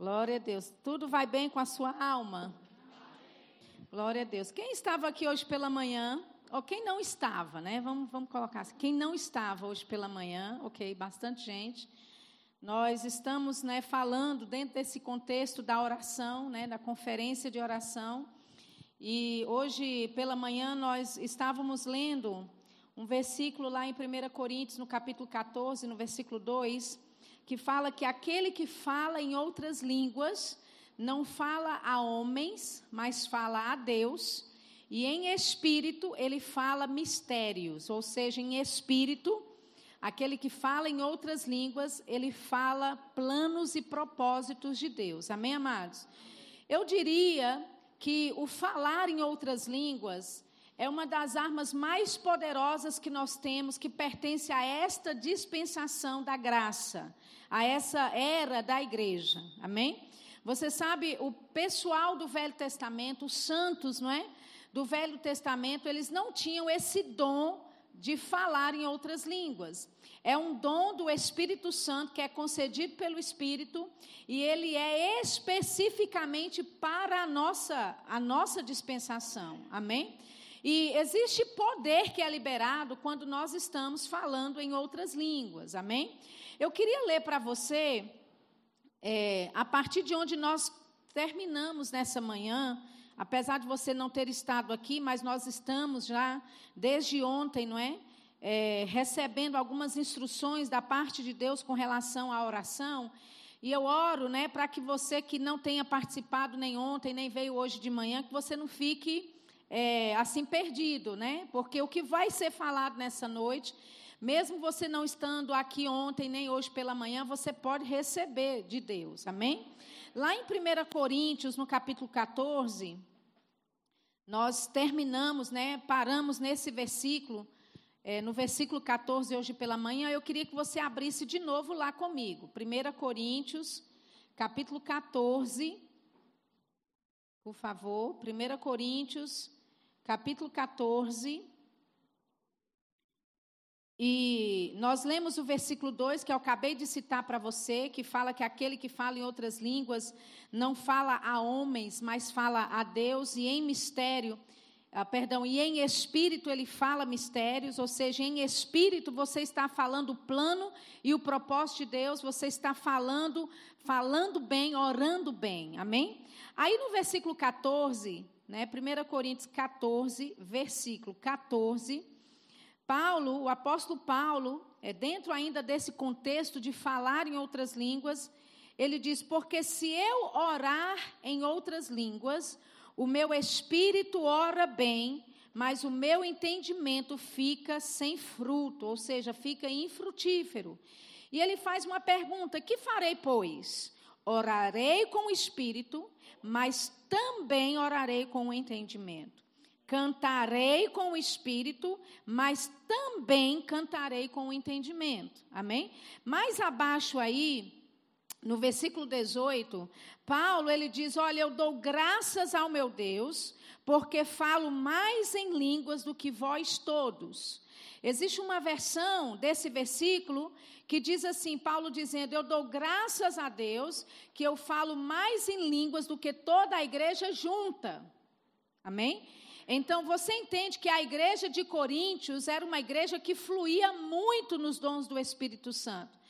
Glória a Deus. Tudo vai bem com a sua alma? Glória a Deus. Quem estava aqui hoje pela manhã? Ou quem não estava, né? Vamos, vamos colocar assim. Quem não estava hoje pela manhã, ok, bastante gente. Nós estamos né, falando dentro desse contexto da oração, né, da conferência de oração. E hoje pela manhã nós estávamos lendo um versículo lá em 1 Coríntios, no capítulo 14, no versículo 2, que fala que aquele que fala em outras línguas não fala a homens, mas fala a Deus, e em espírito ele fala mistérios, ou seja, em espírito, aquele que fala em outras línguas, ele fala planos e propósitos de Deus. Amém, amados? Eu diria que o falar em outras línguas é uma das armas mais poderosas que nós temos, que pertence a esta dispensação da graça a essa era da igreja. Amém? Você sabe, o pessoal do Velho Testamento, os santos, não é? Do Velho Testamento, eles não tinham esse dom de falar em outras línguas. É um dom do Espírito Santo que é concedido pelo Espírito e ele é especificamente para a nossa, a nossa dispensação. Amém? E existe poder que é liberado quando nós estamos falando em outras línguas. Amém? Eu queria ler para você, é, a partir de onde nós terminamos nessa manhã, apesar de você não ter estado aqui, mas nós estamos já desde ontem, não é? é recebendo algumas instruções da parte de Deus com relação à oração. E eu oro, né, para que você que não tenha participado nem ontem, nem veio hoje de manhã, que você não fique é, assim perdido, né? Porque o que vai ser falado nessa noite mesmo você não estando aqui ontem nem hoje pela manhã, você pode receber de Deus. Amém? Lá em 1 Coríntios, no capítulo 14, nós terminamos, né? Paramos nesse versículo, é, no versículo 14 hoje pela manhã. Eu queria que você abrisse de novo lá comigo. 1 Coríntios, capítulo 14. Por favor, 1 Coríntios, capítulo 14. E nós lemos o versículo 2, que eu acabei de citar para você, que fala que aquele que fala em outras línguas não fala a homens, mas fala a Deus, e em mistério, ah, perdão, e em espírito ele fala mistérios, ou seja, em espírito você está falando o plano e o propósito de Deus, você está falando, falando bem, orando bem, amém? Aí no versículo 14, né, 1 Coríntios 14, versículo 14 Paulo, o apóstolo Paulo, é dentro ainda desse contexto de falar em outras línguas, ele diz: Porque se eu orar em outras línguas, o meu espírito ora bem, mas o meu entendimento fica sem fruto, ou seja, fica infrutífero. E ele faz uma pergunta: Que farei, pois? Orarei com o espírito, mas também orarei com o entendimento. Cantarei com o espírito, mas também cantarei com o entendimento. Amém? Mais abaixo aí, no versículo 18, Paulo ele diz: Olha, eu dou graças ao meu Deus, porque falo mais em línguas do que vós todos. Existe uma versão desse versículo que diz assim: Paulo dizendo, Eu dou graças a Deus que eu falo mais em línguas do que toda a igreja junta. Amém? Então você entende que a igreja de Coríntios era uma igreja que fluía muito nos dons do Espírito Santo.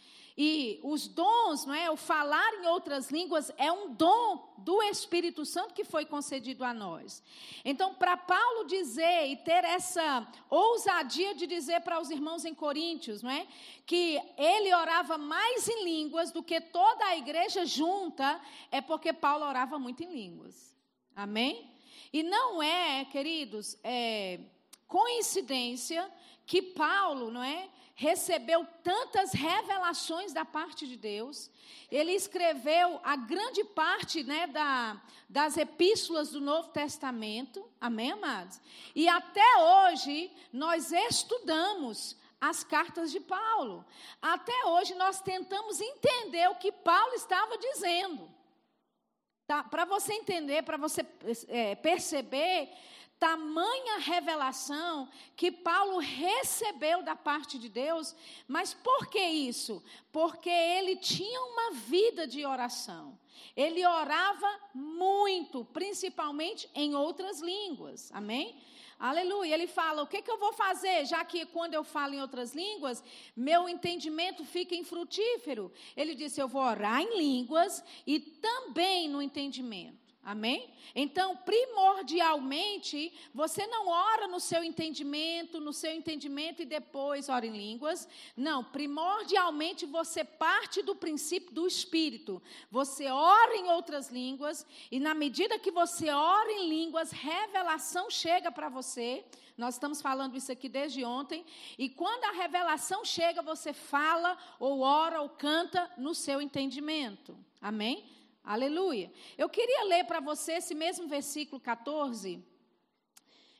E os dons, não é? O falar em outras línguas é um dom do Espírito Santo que foi concedido a nós. Então, para Paulo dizer e ter essa ousadia de dizer para os irmãos em Coríntios, não é? Que ele orava mais em línguas do que toda a igreja junta, é porque Paulo orava muito em línguas. Amém? E não é, queridos, é, coincidência que Paulo, não é, recebeu tantas revelações da parte de Deus. Ele escreveu a grande parte, né, da, das epístolas do Novo Testamento. Amém, amados? E até hoje nós estudamos as cartas de Paulo. Até hoje nós tentamos entender o que Paulo estava dizendo. Tá? Para você entender, para você é, perceber, tamanha revelação que Paulo recebeu da parte de Deus. Mas por que isso? Porque ele tinha uma vida de oração. Ele orava muito, principalmente em outras línguas. Amém? Aleluia. Ele fala: o que, que eu vou fazer? Já que quando eu falo em outras línguas, meu entendimento fica infrutífero. Ele disse: eu vou orar em línguas e também no entendimento. Amém? Então, primordialmente, você não ora no seu entendimento, no seu entendimento e depois ora em línguas. Não, primordialmente você parte do princípio do Espírito. Você ora em outras línguas e na medida que você ora em línguas, revelação chega para você. Nós estamos falando isso aqui desde ontem. E quando a revelação chega, você fala, ou ora, ou canta no seu entendimento. Amém? Aleluia. Eu queria ler para você esse mesmo versículo 14.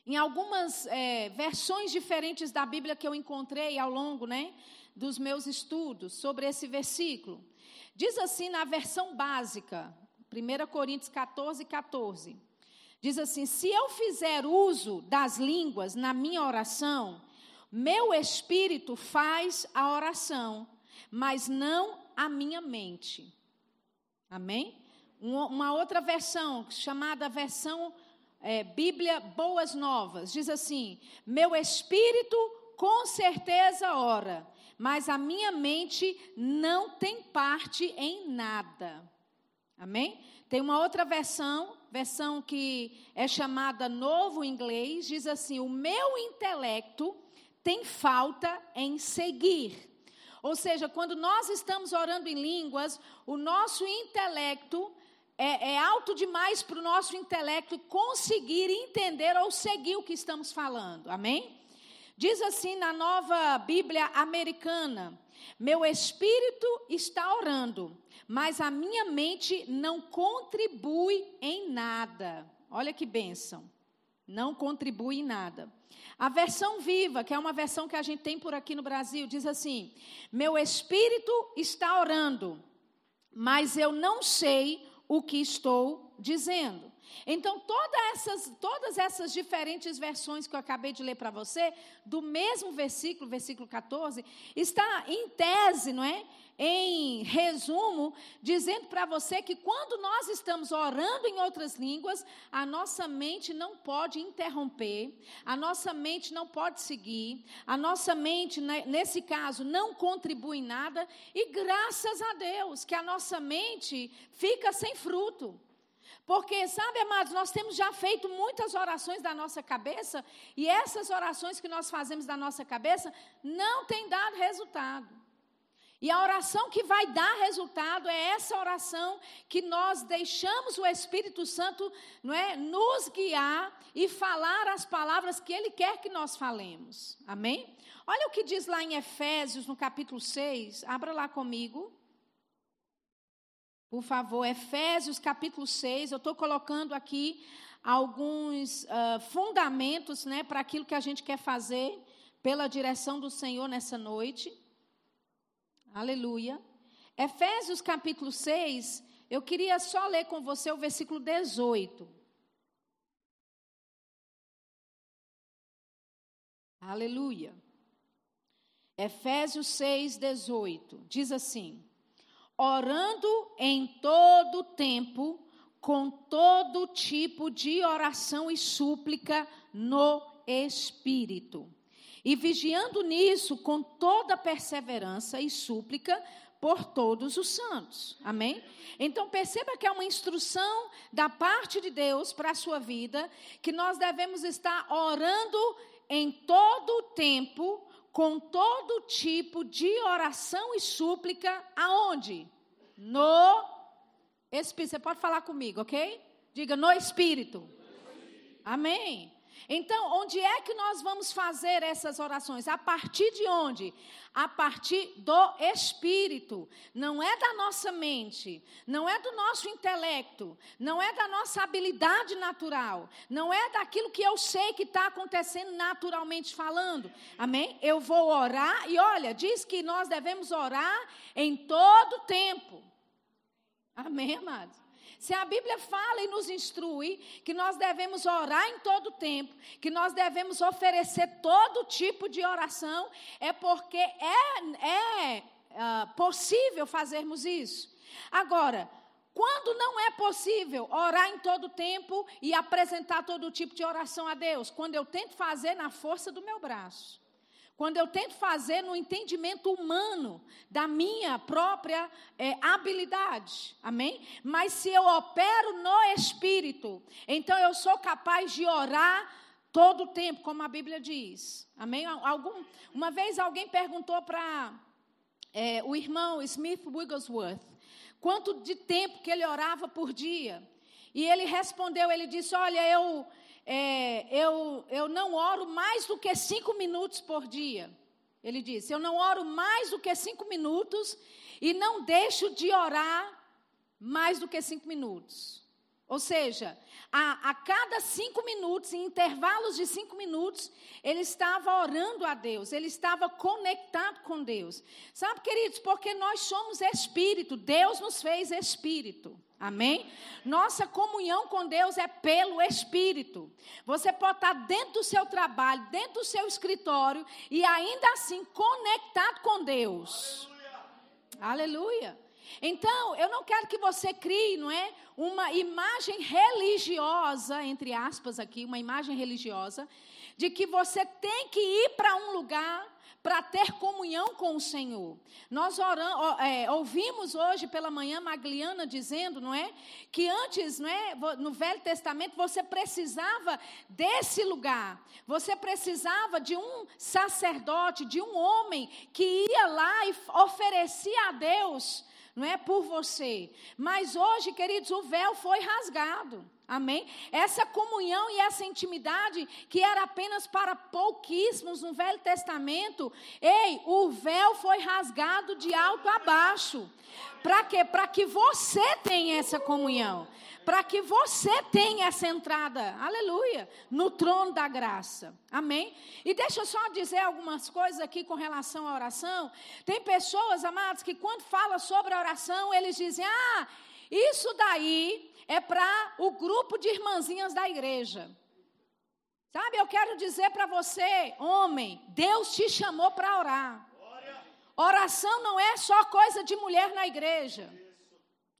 Em algumas é, versões diferentes da Bíblia que eu encontrei ao longo né, dos meus estudos sobre esse versículo. Diz assim na versão básica, 1 Coríntios 14, 14. Diz assim: Se eu fizer uso das línguas na minha oração, meu espírito faz a oração, mas não a minha mente. Amém? Uma outra versão, chamada versão é, Bíblia Boas Novas, diz assim: Meu espírito com certeza ora, mas a minha mente não tem parte em nada. Amém? Tem uma outra versão, versão que é chamada Novo Inglês, diz assim: O meu intelecto tem falta em seguir. Ou seja, quando nós estamos orando em línguas, o nosso intelecto é, é alto demais para o nosso intelecto conseguir entender ou seguir o que estamos falando. Amém? Diz assim na nova Bíblia americana: Meu espírito está orando, mas a minha mente não contribui em nada. Olha que bênção. Não contribui em nada. A versão viva, que é uma versão que a gente tem por aqui no Brasil, diz assim: Meu espírito está orando, mas eu não sei o que estou dizendo. Então, todas essas, todas essas diferentes versões que eu acabei de ler para você, do mesmo versículo, versículo 14, está em tese, não é? Em resumo, dizendo para você que quando nós estamos orando em outras línguas, a nossa mente não pode interromper, a nossa mente não pode seguir, a nossa mente, né, nesse caso, não contribui em nada, e graças a Deus que a nossa mente fica sem fruto. Porque, sabe, amados, nós temos já feito muitas orações da nossa cabeça, e essas orações que nós fazemos da nossa cabeça não têm dado resultado. E a oração que vai dar resultado é essa oração que nós deixamos o Espírito Santo não é, nos guiar e falar as palavras que Ele quer que nós falemos. Amém? Olha o que diz lá em Efésios, no capítulo 6. Abra lá comigo. Por favor, Efésios capítulo 6. Eu estou colocando aqui alguns uh, fundamentos né, para aquilo que a gente quer fazer pela direção do Senhor nessa noite. Aleluia. Efésios capítulo 6, eu queria só ler com você o versículo 18. Aleluia. Efésios 6, 18. Diz assim: Orando em todo tempo, com todo tipo de oração e súplica no Espírito e vigiando nisso com toda perseverança e súplica por todos os santos. Amém? Então perceba que é uma instrução da parte de Deus para a sua vida, que nós devemos estar orando em todo o tempo, com todo tipo de oração e súplica, aonde? No Espírito. Você pode falar comigo, ok? Diga no Espírito. Amém. Então, onde é que nós vamos fazer essas orações? A partir de onde? A partir do Espírito. Não é da nossa mente, não é do nosso intelecto, não é da nossa habilidade natural, não é daquilo que eu sei que está acontecendo naturalmente falando. Amém? Eu vou orar e olha, diz que nós devemos orar em todo tempo. Amém, amados? Se a Bíblia fala e nos instrui que nós devemos orar em todo tempo, que nós devemos oferecer todo tipo de oração, é porque é, é uh, possível fazermos isso. Agora, quando não é possível orar em todo tempo e apresentar todo tipo de oração a Deus? Quando eu tento fazer na força do meu braço. Quando eu tento fazer no entendimento humano da minha própria é, habilidade. Amém? Mas se eu opero no Espírito, então eu sou capaz de orar todo o tempo, como a Bíblia diz. Amém? Algum, uma vez alguém perguntou para é, o irmão Smith Wigglesworth quanto de tempo que ele orava por dia. E ele respondeu, ele disse, olha, eu, é, eu, eu não oro mais do que cinco minutos por dia. Ele disse, eu não oro mais do que cinco minutos e não deixo de orar mais do que cinco minutos. Ou seja, a, a, cada cinco minutos, em intervalos de cinco minutos, ele estava orando a Deus, ele estava conectado com Deus. Sabe, queridos, porque nós somos espírito, Deus nos fez espírito. Amém? Nossa comunhão com Deus é pelo Espírito. Você pode estar dentro do seu trabalho, dentro do seu escritório e ainda assim conectado com Deus. Aleluia. Aleluia. Então, eu não quero que você crie, não é, uma imagem religiosa, entre aspas aqui, uma imagem religiosa, de que você tem que ir para um lugar para ter comunhão com o Senhor. Nós oramos, é, ouvimos hoje pela manhã Magliana dizendo, não é, que antes, não é, no Velho Testamento você precisava desse lugar. Você precisava de um sacerdote, de um homem que ia lá e oferecia a Deus não é por você. Mas hoje, queridos, o véu foi rasgado. Amém? Essa comunhão e essa intimidade que era apenas para pouquíssimos no Velho Testamento, ei, o véu foi rasgado de alto a baixo. Para quê? Para que você tenha essa comunhão para que você tenha essa entrada, aleluia, no trono da graça. Amém? E deixa eu só dizer algumas coisas aqui com relação à oração. Tem pessoas, amados, que quando fala sobre a oração, eles dizem: "Ah, isso daí é para o grupo de irmãzinhas da igreja". Sabe, eu quero dizer para você, homem, Deus te chamou para orar. Oração não é só coisa de mulher na igreja.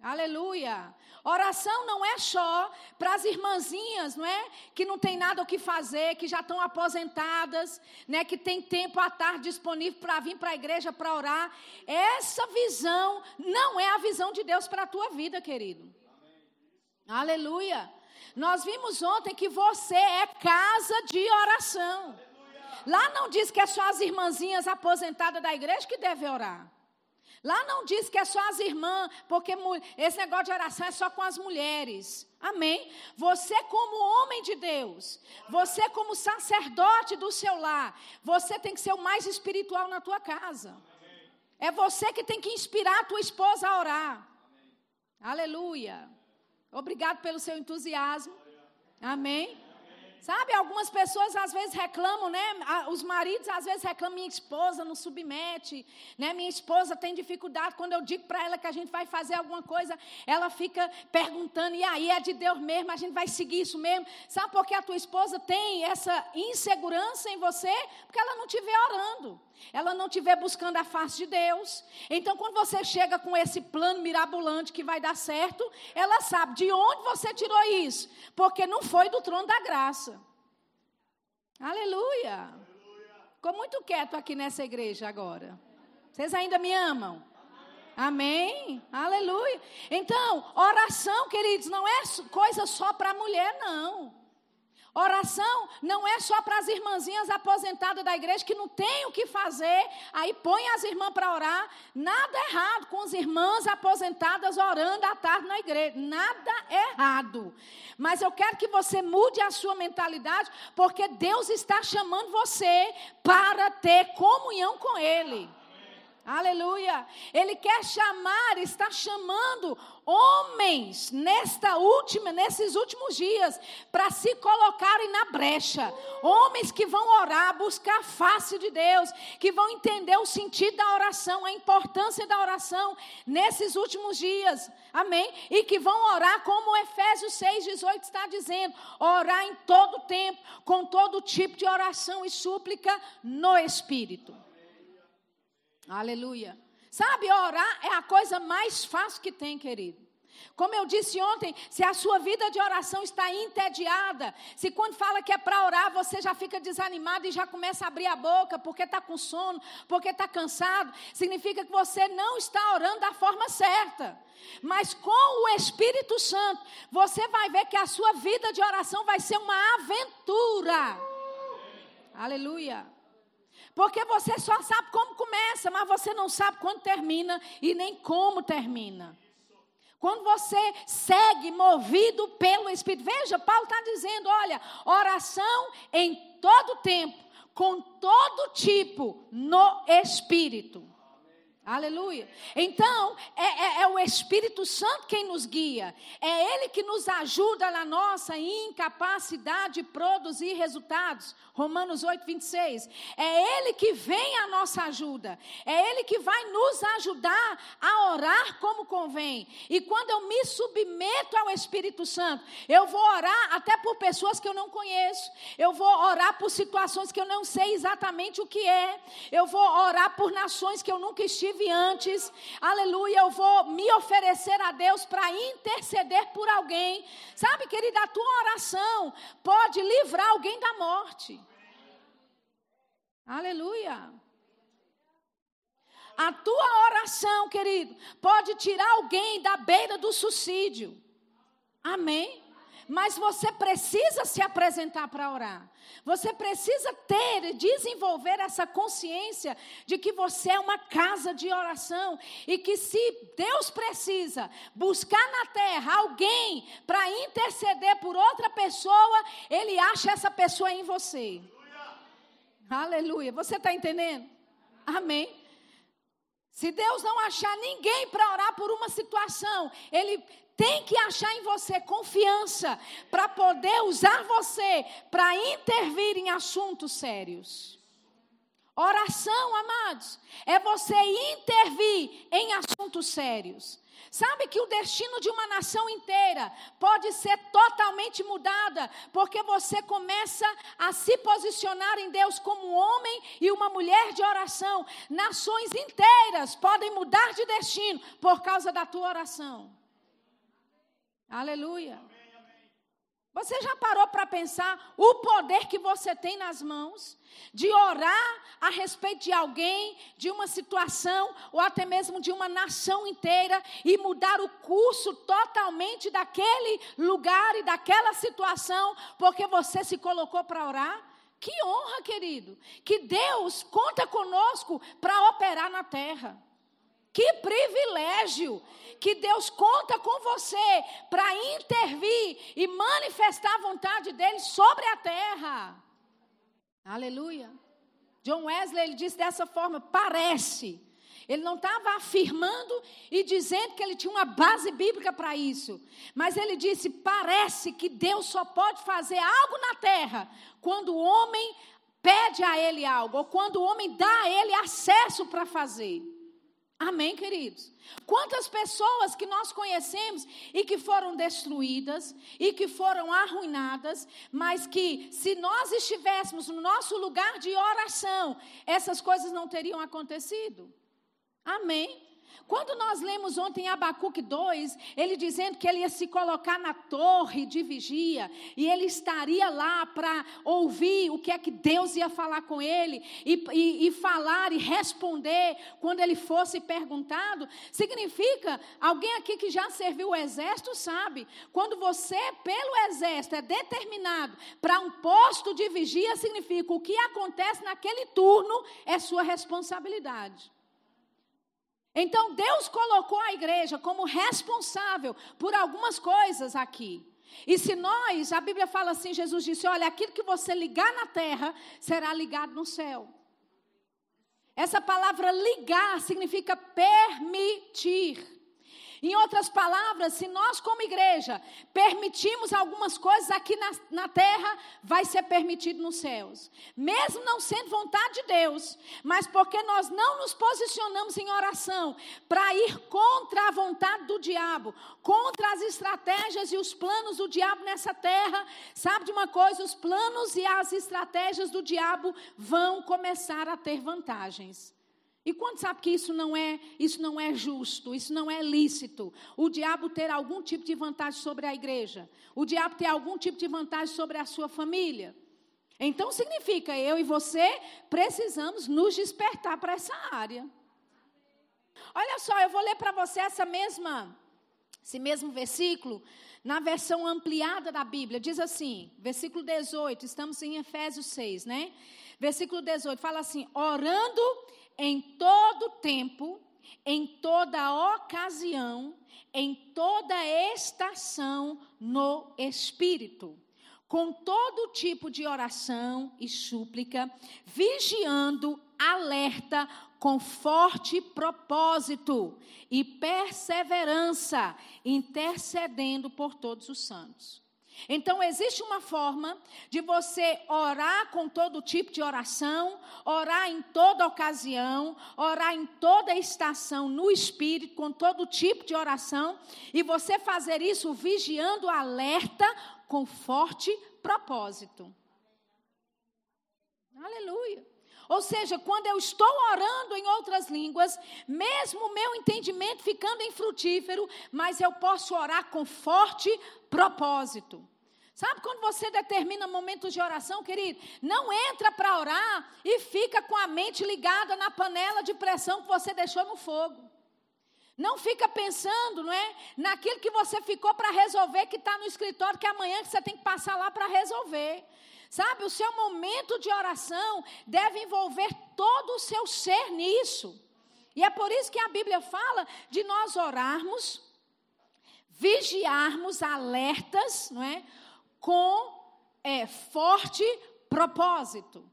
Aleluia. Oração não é só para as irmãzinhas, não é? Que não tem nada o que fazer, que já estão aposentadas, né? Que tem tempo à tarde disponível para vir para a igreja para orar. Essa visão não é a visão de Deus para a tua vida, querido. Amém. Aleluia. Nós vimos ontem que você é casa de oração. Aleluia. Lá não diz que é só as irmãzinhas aposentadas da igreja que devem orar. Lá não diz que é só as irmãs, porque esse negócio de oração é só com as mulheres. Amém? Você, como homem de Deus, você, como sacerdote do seu lar, você tem que ser o mais espiritual na tua casa. É você que tem que inspirar a tua esposa a orar. Aleluia. Obrigado pelo seu entusiasmo. Amém. Sabe, algumas pessoas às vezes reclamam, né? Os maridos às vezes reclamam, minha esposa não submete, né? Minha esposa tem dificuldade. Quando eu digo para ela que a gente vai fazer alguma coisa, ela fica perguntando, e aí é de Deus mesmo, a gente vai seguir isso mesmo. Sabe por que a tua esposa tem essa insegurança em você? Porque ela não te vê orando ela não estiver buscando a face de Deus. Então, quando você chega com esse plano mirabolante que vai dar certo, ela sabe de onde você tirou isso, porque não foi do trono da graça. Aleluia. Ficou muito quieto aqui nessa igreja agora. Vocês ainda me amam? Amém? Aleluia. Então, oração, queridos, não é coisa só para mulher, não. Oração não é só para as irmãzinhas aposentadas da igreja que não tem o que fazer, aí põe as irmãs para orar. Nada errado com as irmãs aposentadas orando à tarde na igreja. Nada errado. Mas eu quero que você mude a sua mentalidade, porque Deus está chamando você para ter comunhão com Ele. Aleluia. Ele quer chamar, está chamando homens nesta última, nesses últimos dias para se colocarem na brecha. Homens que vão orar, buscar a face de Deus, que vão entender o sentido da oração, a importância da oração nesses últimos dias. Amém? E que vão orar como Efésios 6:18 está dizendo, orar em todo tempo, com todo tipo de oração e súplica no espírito. Aleluia. Sabe, orar é a coisa mais fácil que tem, querido. Como eu disse ontem, se a sua vida de oração está entediada, se quando fala que é para orar, você já fica desanimado e já começa a abrir a boca porque está com sono, porque está cansado, significa que você não está orando da forma certa. Mas com o Espírito Santo, você vai ver que a sua vida de oração vai ser uma aventura. Aleluia. Porque você só sabe como começa, mas você não sabe quando termina e nem como termina. Quando você segue movido pelo Espírito. Veja, Paulo está dizendo: olha, oração em todo tempo, com todo tipo, no Espírito. Aleluia. Então, é, é, é, o Espírito Santo quem nos guia. É Ele que nos ajuda na nossa incapacidade de produzir resultados. Romanos 8, 26. É Ele que vem à nossa ajuda. É Ele que vai nos ajudar a orar como convém. E quando eu me submeto ao Espírito Santo, eu vou orar até por pessoas que eu não conheço. Eu vou orar por situações que eu não sei exatamente o que é. Eu vou orar por nações que eu nunca estive tive antes. Aleluia, eu vou me oferecer a Deus para interceder por alguém. Sabe, querida, a tua oração pode livrar alguém da morte. Aleluia. A tua oração, querido, pode tirar alguém da beira do suicídio. Amém? Mas você precisa se apresentar para orar. Você precisa ter, desenvolver essa consciência de que você é uma casa de oração e que se Deus precisa buscar na terra alguém para interceder por outra pessoa, Ele acha essa pessoa em você. Aleluia. Você está entendendo? Amém. Se Deus não achar ninguém para orar por uma situação, Ele tem que achar em você confiança para poder usar você para intervir em assuntos sérios. Oração, amados, é você intervir em assuntos sérios. Sabe que o destino de uma nação inteira pode ser totalmente mudada, porque você começa a se posicionar em Deus como um homem e uma mulher de oração. Nações inteiras podem mudar de destino por causa da tua oração. Aleluia. Você já parou para pensar o poder que você tem nas mãos de orar a respeito de alguém, de uma situação ou até mesmo de uma nação inteira e mudar o curso totalmente daquele lugar e daquela situação porque você se colocou para orar? Que honra, querido, que Deus conta conosco para operar na terra. Que privilégio que Deus conta com você para intervir e manifestar a vontade dele sobre a terra. Aleluia. John Wesley ele disse dessa forma: parece. Ele não estava afirmando e dizendo que ele tinha uma base bíblica para isso. Mas ele disse: parece que Deus só pode fazer algo na terra quando o homem pede a ele algo, ou quando o homem dá a ele acesso para fazer. Amém, queridos? Quantas pessoas que nós conhecemos e que foram destruídas e que foram arruinadas, mas que se nós estivéssemos no nosso lugar de oração, essas coisas não teriam acontecido. Amém? Quando nós lemos ontem Abacuque 2, ele dizendo que ele ia se colocar na torre de vigia e ele estaria lá para ouvir o que é que Deus ia falar com ele e, e, e falar e responder quando ele fosse perguntado, significa, alguém aqui que já serviu o exército sabe, quando você, pelo exército, é determinado para um posto de vigia, significa o que acontece naquele turno é sua responsabilidade. Então Deus colocou a igreja como responsável por algumas coisas aqui. E se nós, a Bíblia fala assim, Jesus disse: olha, aquilo que você ligar na terra será ligado no céu. Essa palavra ligar significa permitir. Em outras palavras, se nós, como igreja, permitimos algumas coisas aqui na, na terra, vai ser permitido nos céus. Mesmo não sendo vontade de Deus, mas porque nós não nos posicionamos em oração para ir contra a vontade do diabo, contra as estratégias e os planos do diabo nessa terra. Sabe de uma coisa? Os planos e as estratégias do diabo vão começar a ter vantagens. E quando sabe que isso não é, isso não é justo, isso não é lícito, o diabo ter algum tipo de vantagem sobre a igreja, o diabo ter algum tipo de vantagem sobre a sua família. Então significa eu e você precisamos nos despertar para essa área. Olha só, eu vou ler para você essa mesma esse mesmo versículo na versão ampliada da Bíblia. Diz assim, versículo 18, estamos em Efésios 6, né? Versículo 18 fala assim: orando em todo tempo, em toda ocasião, em toda estação no Espírito, com todo tipo de oração e súplica, vigiando, alerta, com forte propósito e perseverança, intercedendo por todos os santos. Então, existe uma forma de você orar com todo tipo de oração, orar em toda ocasião, orar em toda estação no Espírito, com todo tipo de oração, e você fazer isso vigiando alerta com forte propósito. Aleluia. Ou seja, quando eu estou orando em outras línguas, mesmo o meu entendimento ficando infrutífero, mas eu posso orar com forte propósito. Sabe quando você determina momentos de oração, querido? Não entra para orar e fica com a mente ligada na panela de pressão que você deixou no fogo. Não fica pensando, não é? Naquilo que você ficou para resolver, que está no escritório, que amanhã você tem que passar lá para resolver. Sabe, o seu momento de oração deve envolver todo o seu ser nisso. E é por isso que a Bíblia fala de nós orarmos, vigiarmos alertas, não é? Com é, forte propósito.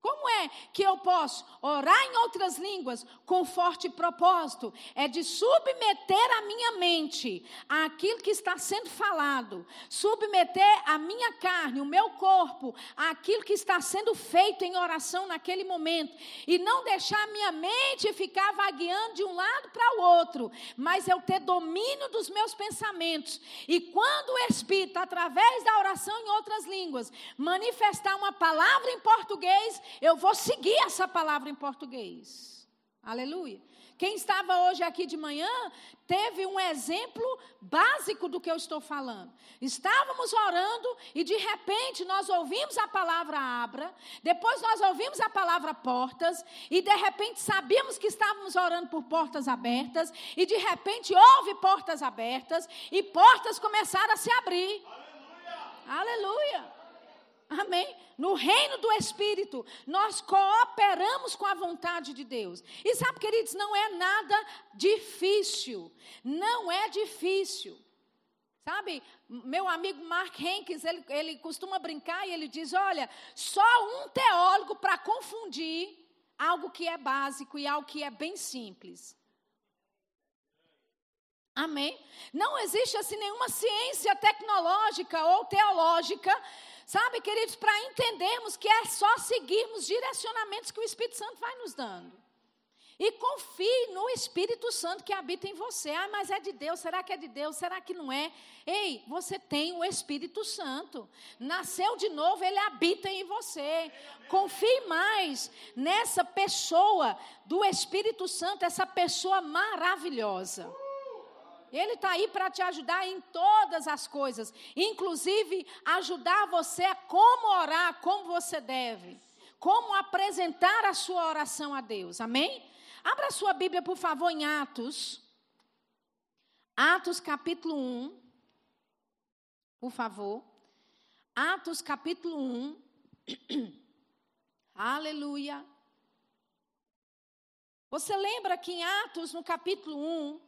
Como é que eu posso orar em outras línguas com forte propósito? É de submeter a minha mente àquilo que está sendo falado, submeter a minha carne, o meu corpo, àquilo que está sendo feito em oração naquele momento, e não deixar a minha mente ficar vagueando de um lado para o outro, mas eu ter domínio dos meus pensamentos. E quando o Espírito, através da oração em outras línguas, manifestar uma palavra em português, eu vou seguir essa palavra em português. Aleluia. Quem estava hoje aqui de manhã teve um exemplo básico do que eu estou falando. Estávamos orando e de repente nós ouvimos a palavra abra, depois nós ouvimos a palavra portas e de repente sabíamos que estávamos orando por portas abertas e de repente houve portas abertas e portas começaram a se abrir. Aleluia. Aleluia. Amém? No reino do Espírito, nós cooperamos com a vontade de Deus. E sabe, queridos, não é nada difícil. Não é difícil. Sabe, meu amigo Mark Henkes, ele, ele costuma brincar e ele diz: olha, só um teólogo para confundir algo que é básico e algo que é bem simples. Amém? Não existe assim nenhuma ciência tecnológica ou teológica Sabe, queridos, para entendermos que é só seguirmos direcionamentos que o Espírito Santo vai nos dando. E confie no Espírito Santo que habita em você. Ah, mas é de Deus, será que é de Deus? Será que não é? Ei, você tem o Espírito Santo. Nasceu de novo, ele habita em você. Confie mais nessa pessoa do Espírito Santo, essa pessoa maravilhosa. Ele está aí para te ajudar em todas as coisas, inclusive ajudar você a como orar, como você deve, como apresentar a sua oração a Deus. Amém? Abra sua Bíblia, por favor, em Atos. Atos capítulo 1. Por favor. Atos capítulo 1. Aleluia. Você lembra que em Atos, no capítulo 1,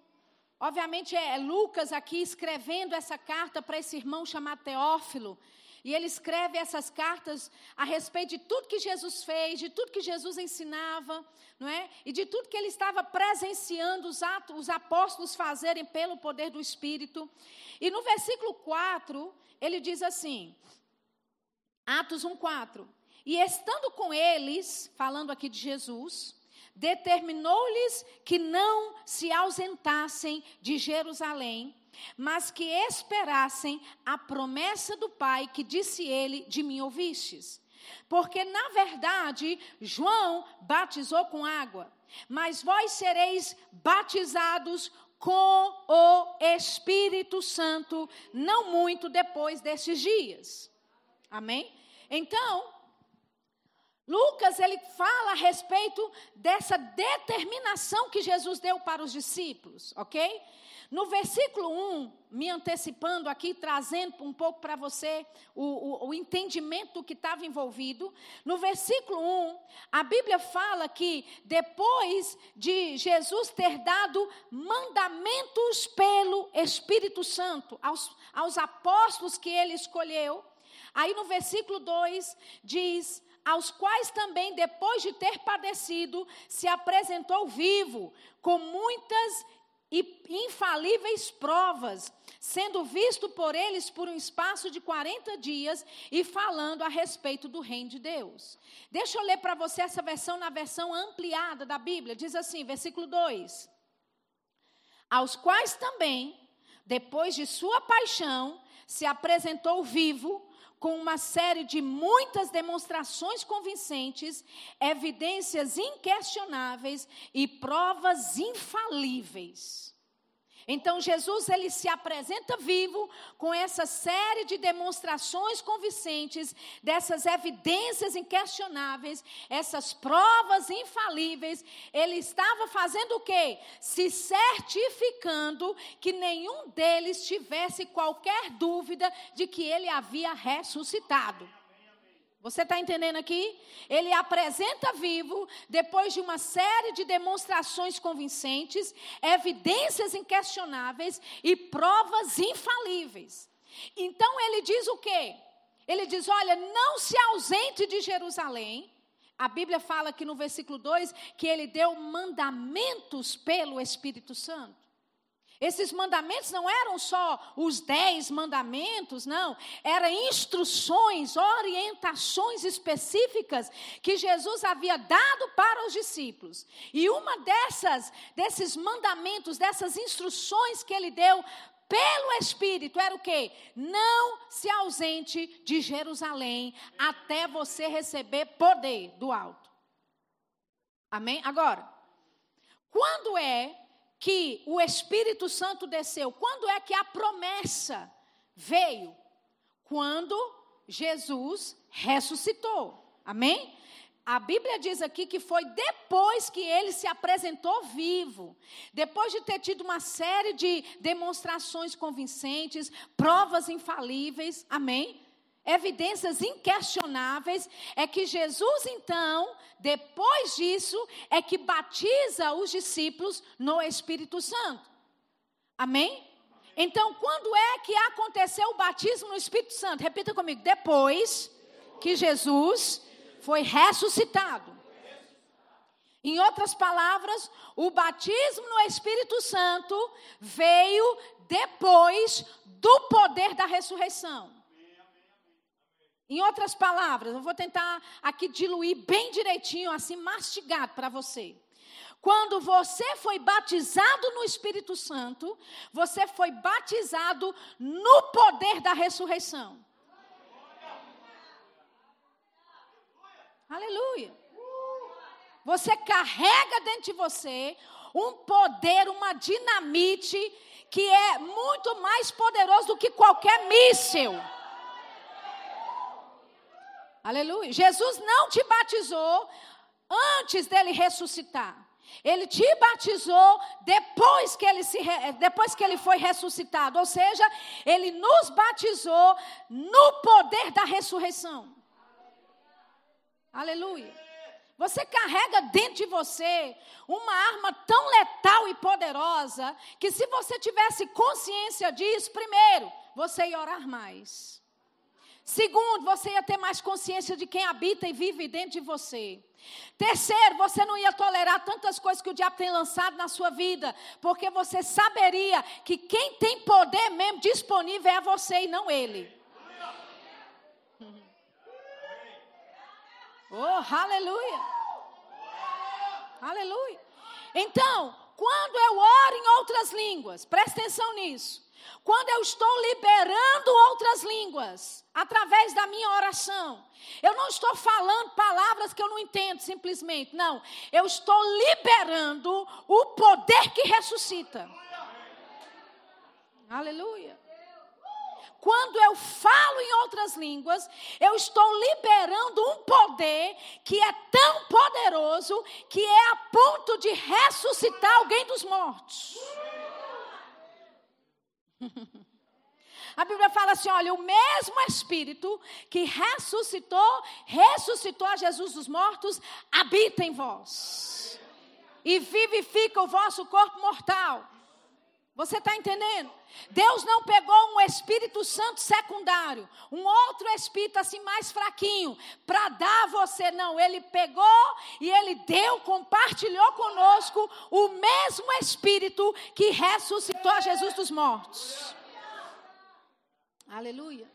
Obviamente é Lucas aqui escrevendo essa carta para esse irmão chamado Teófilo. E ele escreve essas cartas a respeito de tudo que Jesus fez, de tudo que Jesus ensinava, não é? E de tudo que ele estava presenciando os, atos, os apóstolos fazerem pelo poder do Espírito. E no versículo 4, ele diz assim: Atos 1:4. E estando com eles, falando aqui de Jesus, determinou-lhes que não se ausentassem de Jerusalém, mas que esperassem a promessa do Pai que disse ele: De mim ouvistes. Porque, na verdade, João batizou com água, mas vós sereis batizados com o Espírito Santo, não muito depois desses dias. Amém? Então, Lucas ele fala a respeito dessa determinação que Jesus deu para os discípulos, ok? No versículo 1, me antecipando aqui, trazendo um pouco para você o, o, o, entendimento que estava envolvido. No versículo 1, a Bíblia fala que depois de Jesus ter dado mandamentos pelo Espírito Santo aos, aos apóstolos que ele escolheu, aí no versículo 2 diz aos quais também, depois de ter padecido, se apresentou vivo, com muitas e infalíveis provas, sendo visto por eles por um espaço de 40 dias e falando a respeito do reino de Deus. Deixa eu ler para você essa versão na versão ampliada da Bíblia. Diz assim, versículo 2: Aos quais também, depois de sua paixão, se apresentou vivo com uma série de muitas demonstrações convincentes, evidências inquestionáveis e provas infalíveis. Então Jesus ele se apresenta vivo com essa série de demonstrações convincentes, dessas evidências inquestionáveis, essas provas infalíveis. Ele estava fazendo o quê? Se certificando que nenhum deles tivesse qualquer dúvida de que ele havia ressuscitado. Você está entendendo aqui? Ele apresenta vivo, depois de uma série de demonstrações convincentes, evidências inquestionáveis e provas infalíveis. Então ele diz o quê? Ele diz: olha, não se ausente de Jerusalém. A Bíblia fala aqui no versículo 2 que ele deu mandamentos pelo Espírito Santo. Esses mandamentos não eram só os dez mandamentos, não. Eram instruções, orientações específicas que Jesus havia dado para os discípulos. E uma dessas, desses mandamentos, dessas instruções que ele deu pelo Espírito era o quê? Não se ausente de Jerusalém até você receber poder do alto. Amém? Agora, quando é que o Espírito Santo desceu? Quando é que a promessa veio? Quando Jesus ressuscitou. Amém? A Bíblia diz aqui que foi depois que ele se apresentou vivo, depois de ter tido uma série de demonstrações convincentes, provas infalíveis, amém? Evidências inquestionáveis, é que Jesus, então, depois disso, é que batiza os discípulos no Espírito Santo. Amém? Então, quando é que aconteceu o batismo no Espírito Santo? Repita comigo. Depois que Jesus foi ressuscitado. Em outras palavras, o batismo no Espírito Santo veio depois do poder da ressurreição. Em outras palavras, eu vou tentar aqui diluir bem direitinho, assim, mastigado para você. Quando você foi batizado no Espírito Santo, você foi batizado no poder da ressurreição. Aleluia. Você carrega dentro de você um poder, uma dinamite que é muito mais poderoso do que qualquer míssil. Aleluia. Jesus não te batizou antes dele ressuscitar. Ele te batizou depois que ele, se, depois que ele foi ressuscitado. Ou seja, ele nos batizou no poder da ressurreição. Aleluia. Você carrega dentro de você uma arma tão letal e poderosa que se você tivesse consciência disso, primeiro, você ia orar mais. Segundo, você ia ter mais consciência de quem habita e vive dentro de você. Terceiro, você não ia tolerar tantas coisas que o diabo tem lançado na sua vida, porque você saberia que quem tem poder mesmo disponível é você e não ele. Oh, aleluia! Aleluia! Então, quando eu oro em outras línguas, presta atenção nisso. Quando eu estou liberando outras línguas através da minha oração, eu não estou falando palavras que eu não entendo simplesmente, não. Eu estou liberando o poder que ressuscita. Aleluia. Quando eu falo em outras línguas, eu estou liberando um poder que é tão poderoso que é a ponto de ressuscitar alguém dos mortos. A Bíblia fala assim: olha, o mesmo Espírito que ressuscitou, ressuscitou a Jesus dos mortos, habita em vós. E vivifica o vosso corpo mortal. Você está entendendo? Deus não pegou um Espírito Santo secundário, um outro Espírito assim mais fraquinho, para dar a você. Não, Ele pegou e Ele deu, compartilhou conosco o mesmo Espírito que ressuscitou a Jesus dos mortos. Aleluia.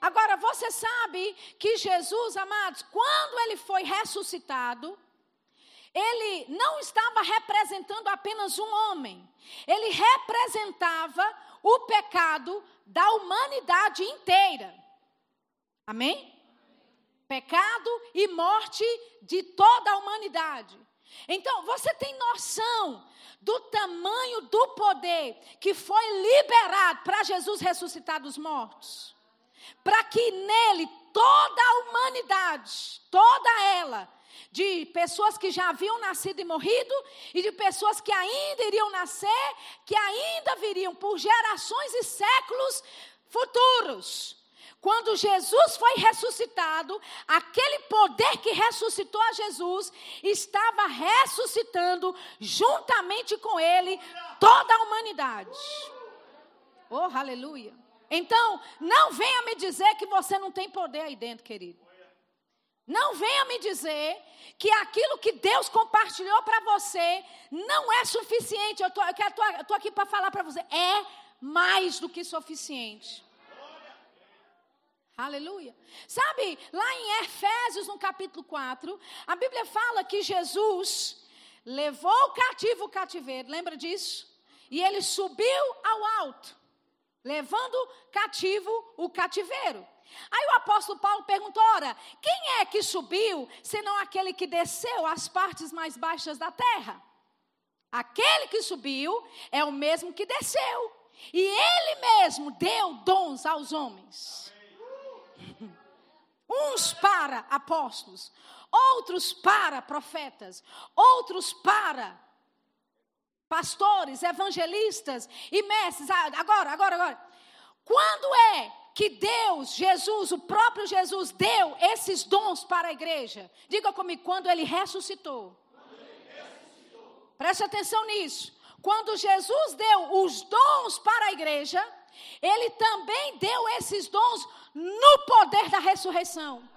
Agora, você sabe que Jesus, amados, quando ele foi ressuscitado, ele não estava representando apenas um homem, ele representava o pecado da humanidade inteira. Amém? Pecado e morte de toda a humanidade. Então, você tem noção do tamanho do poder que foi liberado para Jesus ressuscitar dos mortos? Para que nele toda a humanidade, toda ela, de pessoas que já haviam nascido e morrido e de pessoas que ainda iriam nascer, que ainda viriam por gerações e séculos futuros. Quando Jesus foi ressuscitado, aquele poder que ressuscitou a Jesus estava ressuscitando juntamente com ele toda a humanidade. Oh, aleluia. Então, não venha me dizer que você não tem poder aí dentro, querido. Não venha me dizer que aquilo que Deus compartilhou para você não é suficiente. Eu estou aqui para falar para você. É mais do que suficiente. Aleluia. Sabe, lá em Efésios, no capítulo 4, a Bíblia fala que Jesus levou o cativo o cativeiro. Lembra disso? E ele subiu ao alto, levando cativo o cativeiro. Aí o apóstolo Paulo perguntou: ora, quem é que subiu, senão aquele que desceu às partes mais baixas da terra? Aquele que subiu é o mesmo que desceu. E ele mesmo deu dons aos homens. Uns para apóstolos, outros para profetas, outros para pastores, evangelistas e mestres. Ah, agora, agora, agora. Quando é que Deus, Jesus, o próprio Jesus, deu esses dons para a igreja? Diga comigo, quando ele ressuscitou. Preste atenção nisso. Quando Jesus deu os dons para a igreja, ele também deu esses dons no poder da ressurreição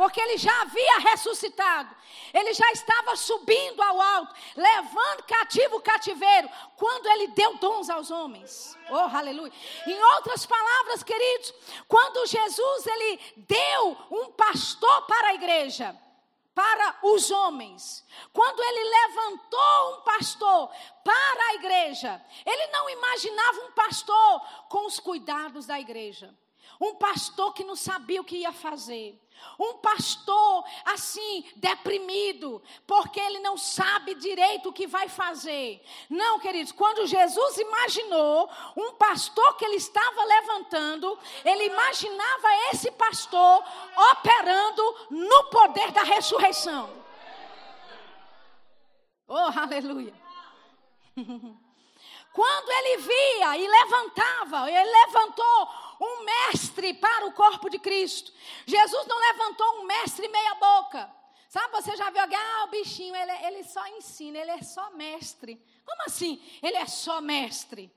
porque ele já havia ressuscitado, ele já estava subindo ao alto, levando cativo o cativeiro, quando ele deu dons aos homens. Oh, aleluia. Em outras palavras, queridos, quando Jesus ele deu um pastor para a igreja, para os homens. Quando ele levantou um pastor para a igreja, ele não imaginava um pastor com os cuidados da igreja. Um pastor que não sabia o que ia fazer. Um pastor assim, deprimido, porque ele não sabe direito o que vai fazer. Não, queridos, quando Jesus imaginou um pastor que ele estava levantando, ele imaginava esse pastor operando no poder da ressurreição. Oh, aleluia. Quando ele via e levantava, ele levantou um mestre para o corpo de Cristo. Jesus não levantou um mestre meia boca. Sabe, você já viu alguém, ah, o bichinho, ele, ele só ensina, ele é só mestre. Como assim? Ele é só mestre.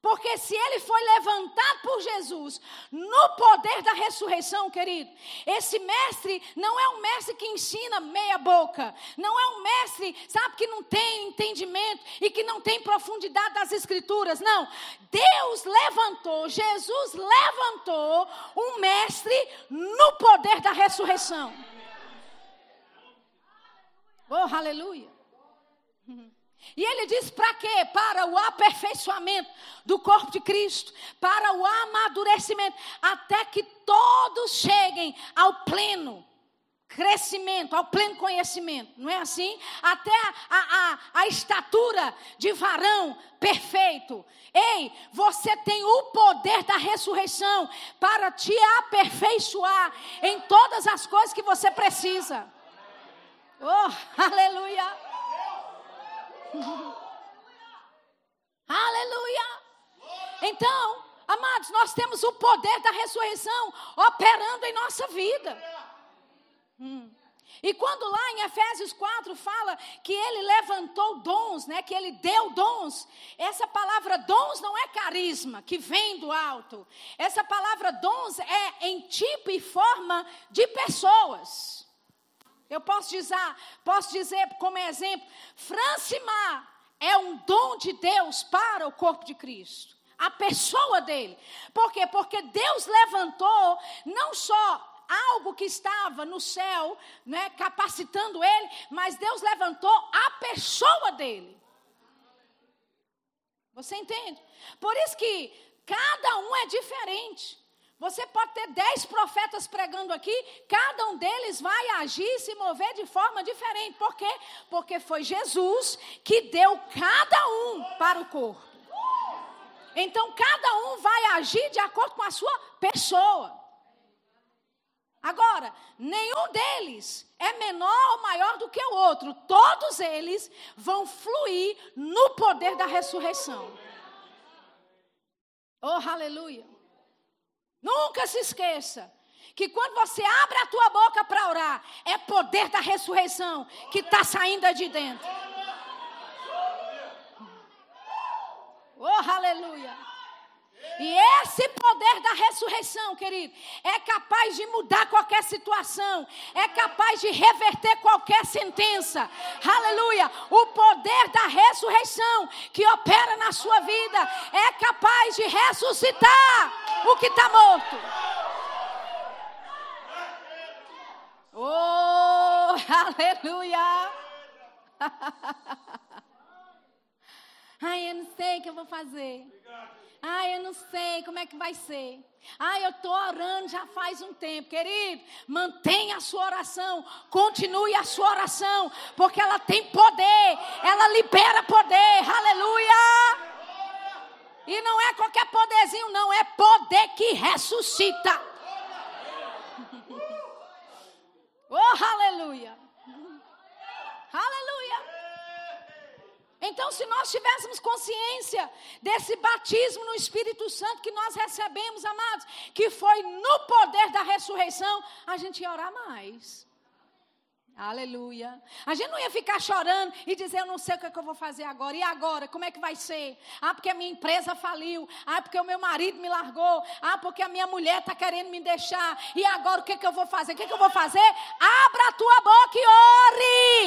Porque se ele foi levantado por Jesus no poder da ressurreição, querido, esse mestre não é um mestre que ensina meia boca, não é um mestre, sabe, que não tem entendimento e que não tem profundidade das escrituras, não. Deus levantou, Jesus levantou um mestre no poder da ressurreição. Oh, aleluia. E ele diz para quê? Para o aperfeiçoamento do corpo de Cristo, para o amadurecimento, até que todos cheguem ao pleno crescimento, ao pleno conhecimento, não é assim? Até a, a, a, estatura de varão perfeito. Ei, você tem o poder da ressurreição para te aperfeiçoar em todas as coisas que você precisa. Oh, aleluia! Aleluia! Então, amados, nós temos o poder da ressurreição operando em nossa vida. Hum. E quando lá em Efésios 4 fala que ele levantou dons, né, que ele deu dons, essa palavra dons não é carisma, que vem do alto. Essa palavra dons é em tipo e forma de pessoas. Eu posso dizer, posso dizer como exemplo, Francimar é um dom de Deus para o corpo de Cristo. A pessoa dele. Por quê? Porque Deus levantou não só algo que estava no céu, né, capacitando ele, mas Deus levantou a pessoa dele. Você entende? Por isso que cada um é diferente. Você pode ter dez profetas pregando aqui, cada um deles vai agir e se mover de forma diferente. Por quê? Porque foi Jesus que deu cada um para o corpo. Então, cada um vai agir de acordo com a sua pessoa. Agora, nenhum deles é menor ou maior do que o outro. Todos eles vão fluir no poder da ressurreição. Oh, aleluia. Nunca se esqueça que quando você abre a tua boca para orar, é poder da ressurreição que está saindo de dentro. Oh, aleluia. E esse poder da ressurreição, querido, é capaz de mudar qualquer situação, é capaz de reverter qualquer sentença. Aleluia! O poder da ressurreição que opera na sua vida é capaz de ressuscitar o que está morto. Oh, aleluia! Ai, eu não sei o que eu vou fazer. Ai, eu não sei como é que vai ser. Ai, eu estou orando já faz um tempo. Querido, mantenha a sua oração. Continue a sua oração. Porque ela tem poder. Ela libera poder. Aleluia. E não é qualquer poderzinho, não. É poder que ressuscita. Oh, aleluia. Aleluia. Então, se nós tivéssemos consciência desse batismo no Espírito Santo que nós recebemos, amados, que foi no poder da ressurreição, a gente ia orar mais. Aleluia. A gente não ia ficar chorando e dizer, eu não sei o que, é que eu vou fazer agora. E agora? Como é que vai ser? Ah, porque a minha empresa faliu. Ah, porque o meu marido me largou. Ah, porque a minha mulher está querendo me deixar. E agora o que, é que eu vou fazer? O que, é que eu vou fazer? Abra a tua boca e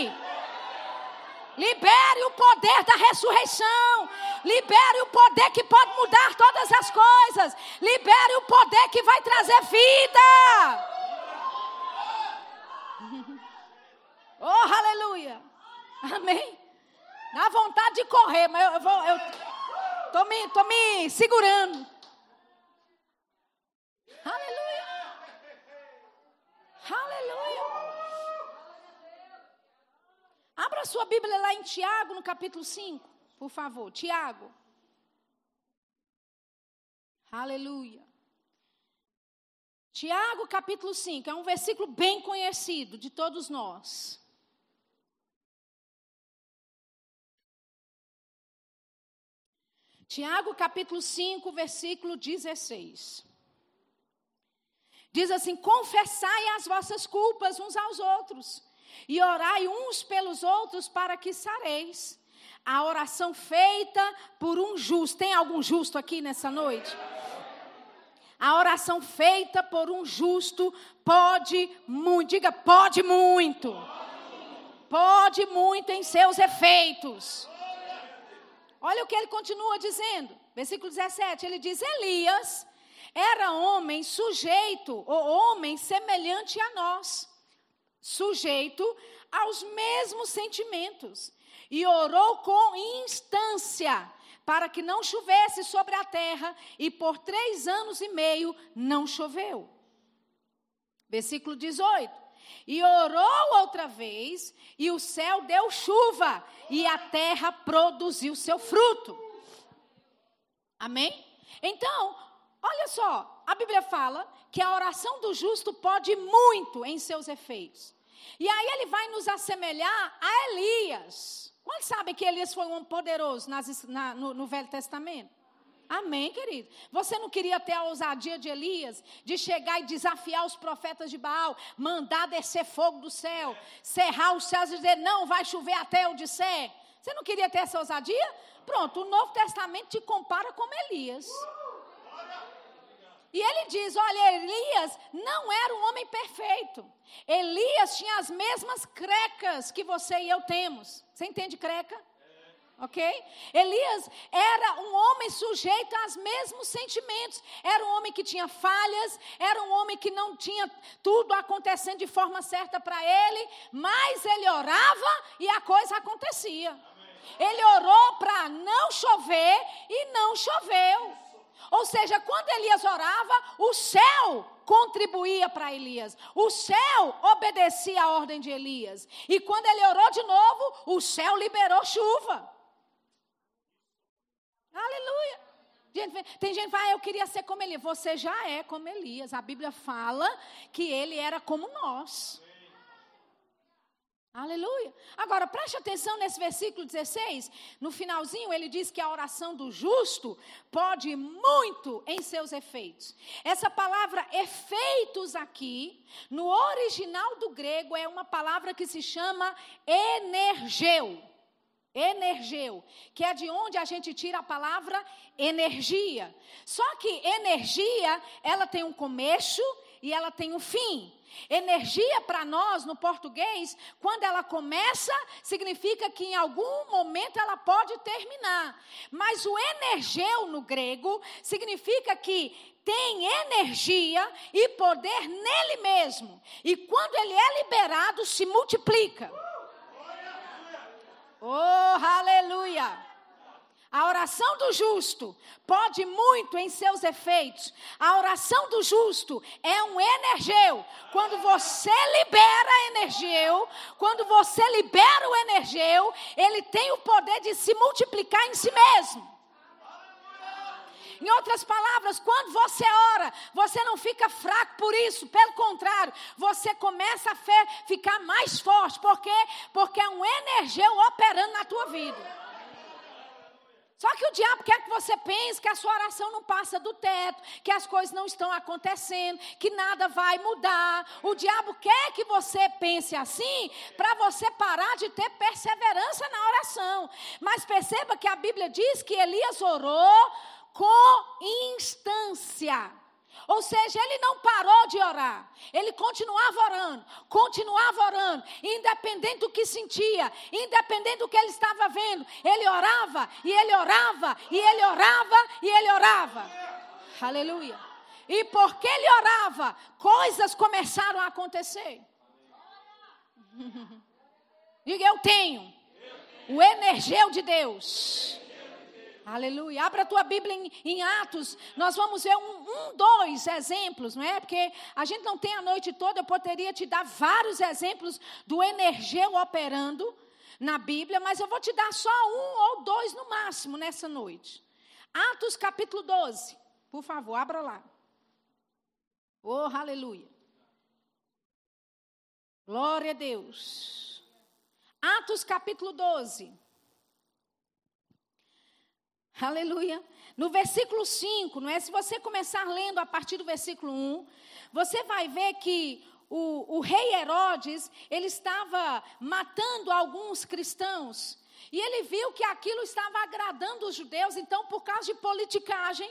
ore. Libere o poder da ressurreição. Libere o poder que pode mudar todas as coisas. Libere o poder que vai trazer vida. Oh, aleluia. Amém. Dá vontade de correr, mas eu, vou. Eu tô me, tô me segurando. Aleluia. Aleluia. Abra sua Bíblia lá em Tiago, no capítulo 5, por favor. Tiago. Aleluia. Tiago, capítulo 5, é um versículo bem conhecido de todos nós. Tiago, capítulo 5, versículo 16. Diz assim: Confessai as vossas culpas uns aos outros e orai uns pelos outros para que sareis. A oração feita por um justo. Tem algum justo aqui nessa noite? A oração feita por um justo pode muito. Diga, pode muito. Pode muito em seus efeitos. Olha o que ele continua dizendo. Versículo 17. Ele diz: Elias era homem sujeito, ou homem semelhante a nós, sujeito aos mesmos sentimentos, e orou com instância para que não chovesse sobre a terra, e por três anos e meio não choveu. Versículo 18. E orou outra vez, e o céu deu chuva, e a terra produziu seu fruto. Amém? Então, olha só, a Bíblia fala que a oração do justo pode muito em seus efeitos. E aí ele vai nos assemelhar a Elias. Quantos sabem que Elias foi um homem poderoso nas, na, no, no Velho Testamento? Amém, querido. Você não queria ter a ousadia de Elias de chegar e desafiar os profetas de Baal, mandar descer fogo do céu, cerrar os céus e dizer: não vai chover até eu disser. Você não queria ter essa ousadia? Pronto, o Novo Testamento te compara com Elias. E ele diz: olha, Elias não era um homem perfeito. Elias tinha as mesmas crecas que você e eu temos. Você entende creca? Ok? Elias era um homem sujeito aos mesmos sentimentos. Era um homem que tinha falhas, era um homem que não tinha tudo acontecendo de forma certa para ele, mas ele orava e a coisa acontecia. Ele orou para não chover e não choveu. Ou seja, quando Elias orava, o céu contribuía para Elias. O céu obedecia a ordem de Elias. E quando ele orou de novo, o céu liberou chuva. Aleluia. tem gente que fala, ah, eu queria ser como Elias. Você já é como Elias. A Bíblia fala que ele era como nós. Aleluia. Agora, preste atenção nesse versículo 16. No finalzinho, ele diz que a oração do justo pode muito em seus efeitos. Essa palavra efeitos aqui, no original do grego, é uma palavra que se chama energeu. Energeu, que é de onde a gente tira a palavra energia. Só que energia, ela tem um começo e ela tem um fim. Energia para nós no português, quando ela começa, significa que em algum momento ela pode terminar. Mas o energeu no grego significa que tem energia e poder nele mesmo. E quando ele é liberado, se multiplica. Oh, aleluia! A oração do justo pode muito em seus efeitos. A oração do justo é um energeu. Quando você libera energeu, quando você libera o energeu, ele tem o poder de se multiplicar em si mesmo. Em outras palavras, quando você ora, você não fica fraco por isso, pelo contrário, você começa a ficar mais forte. Por quê? Porque é um energeu operando na tua vida. Só que o diabo quer que você pense que a sua oração não passa do teto, que as coisas não estão acontecendo, que nada vai mudar. O diabo quer que você pense assim para você parar de ter perseverança na oração. Mas perceba que a Bíblia diz que Elias orou com instância. Ou seja, ele não parou de orar, ele continuava orando, continuava orando, independente do que sentia, independente do que ele estava vendo, ele orava, e ele orava, e ele orava, e ele orava. Aleluia. E porque ele orava, coisas começaram a acontecer. Diga, eu tenho o energeu de Deus. Aleluia. Abra a tua Bíblia em, em, Atos. Nós vamos ver um, um, dois exemplos, não é? Porque a gente não tem a noite toda. Eu poderia te dar vários exemplos do energeu operando na Bíblia, mas eu vou te dar só um ou dois no máximo nessa noite. Atos capítulo 12. Por favor, abra lá. Oh, aleluia. Glória a Deus. Atos capítulo 12. Aleluia. No versículo 5, não é? Se você começar lendo a partir do versículo 1, você vai ver que o, o rei Herodes, ele estava matando alguns cristãos E ele viu que aquilo estava agradando os judeus, então, por causa de politicagem,